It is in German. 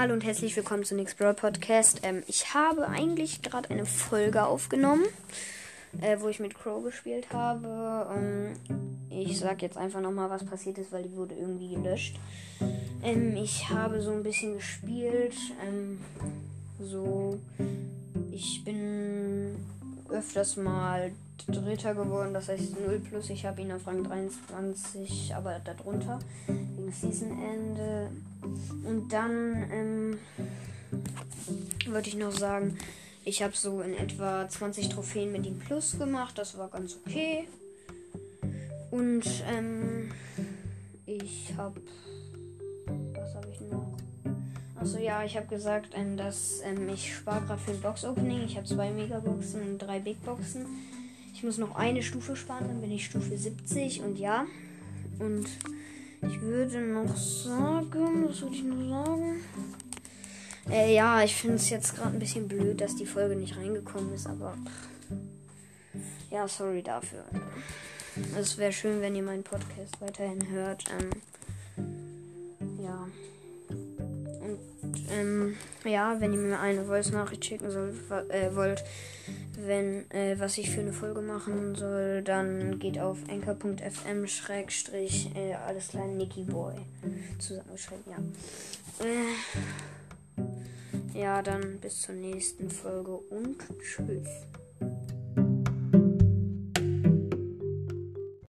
Hallo und herzlich willkommen zu Nix Brawl Podcast. Ähm, ich habe eigentlich gerade eine Folge aufgenommen, äh, wo ich mit Crow gespielt habe. Ähm, ich sag jetzt einfach nochmal, was passiert ist, weil die wurde irgendwie gelöscht. Ähm, ich habe so ein bisschen gespielt. Ähm, so, ich bin öfters mal Dritter geworden, das heißt 0 plus. Ich habe ihn auf Rang 23, aber darunter wegen Seasonende. Und dann ähm, würde ich noch sagen, ich habe so in etwa 20 Trophäen mit ihm plus gemacht. Das war ganz okay. Und ähm, ich habe. Achso, ja, ich habe gesagt, ähm, dass ähm, ich spare gerade für ein Box-Opening. Ich habe zwei Megaboxen und drei Big Boxen. Ich muss noch eine Stufe sparen, dann bin ich Stufe 70 und ja. Und ich würde noch sagen, was würde ich noch sagen? Äh, ja, ich finde es jetzt gerade ein bisschen blöd, dass die Folge nicht reingekommen ist, aber ja, sorry dafür. Es wäre schön, wenn ihr meinen Podcast weiterhin hört. Ähm, ja. Ähm, ja, wenn ihr mir eine Voice-Nachricht schicken soll, äh, wollt, wenn äh, was ich für eine Folge machen soll, dann geht auf anchor.fm schrägstrich äh, alles klein Nicky Boy zusammengeschrieben, ja. Äh, ja, dann bis zur nächsten Folge und tschüss.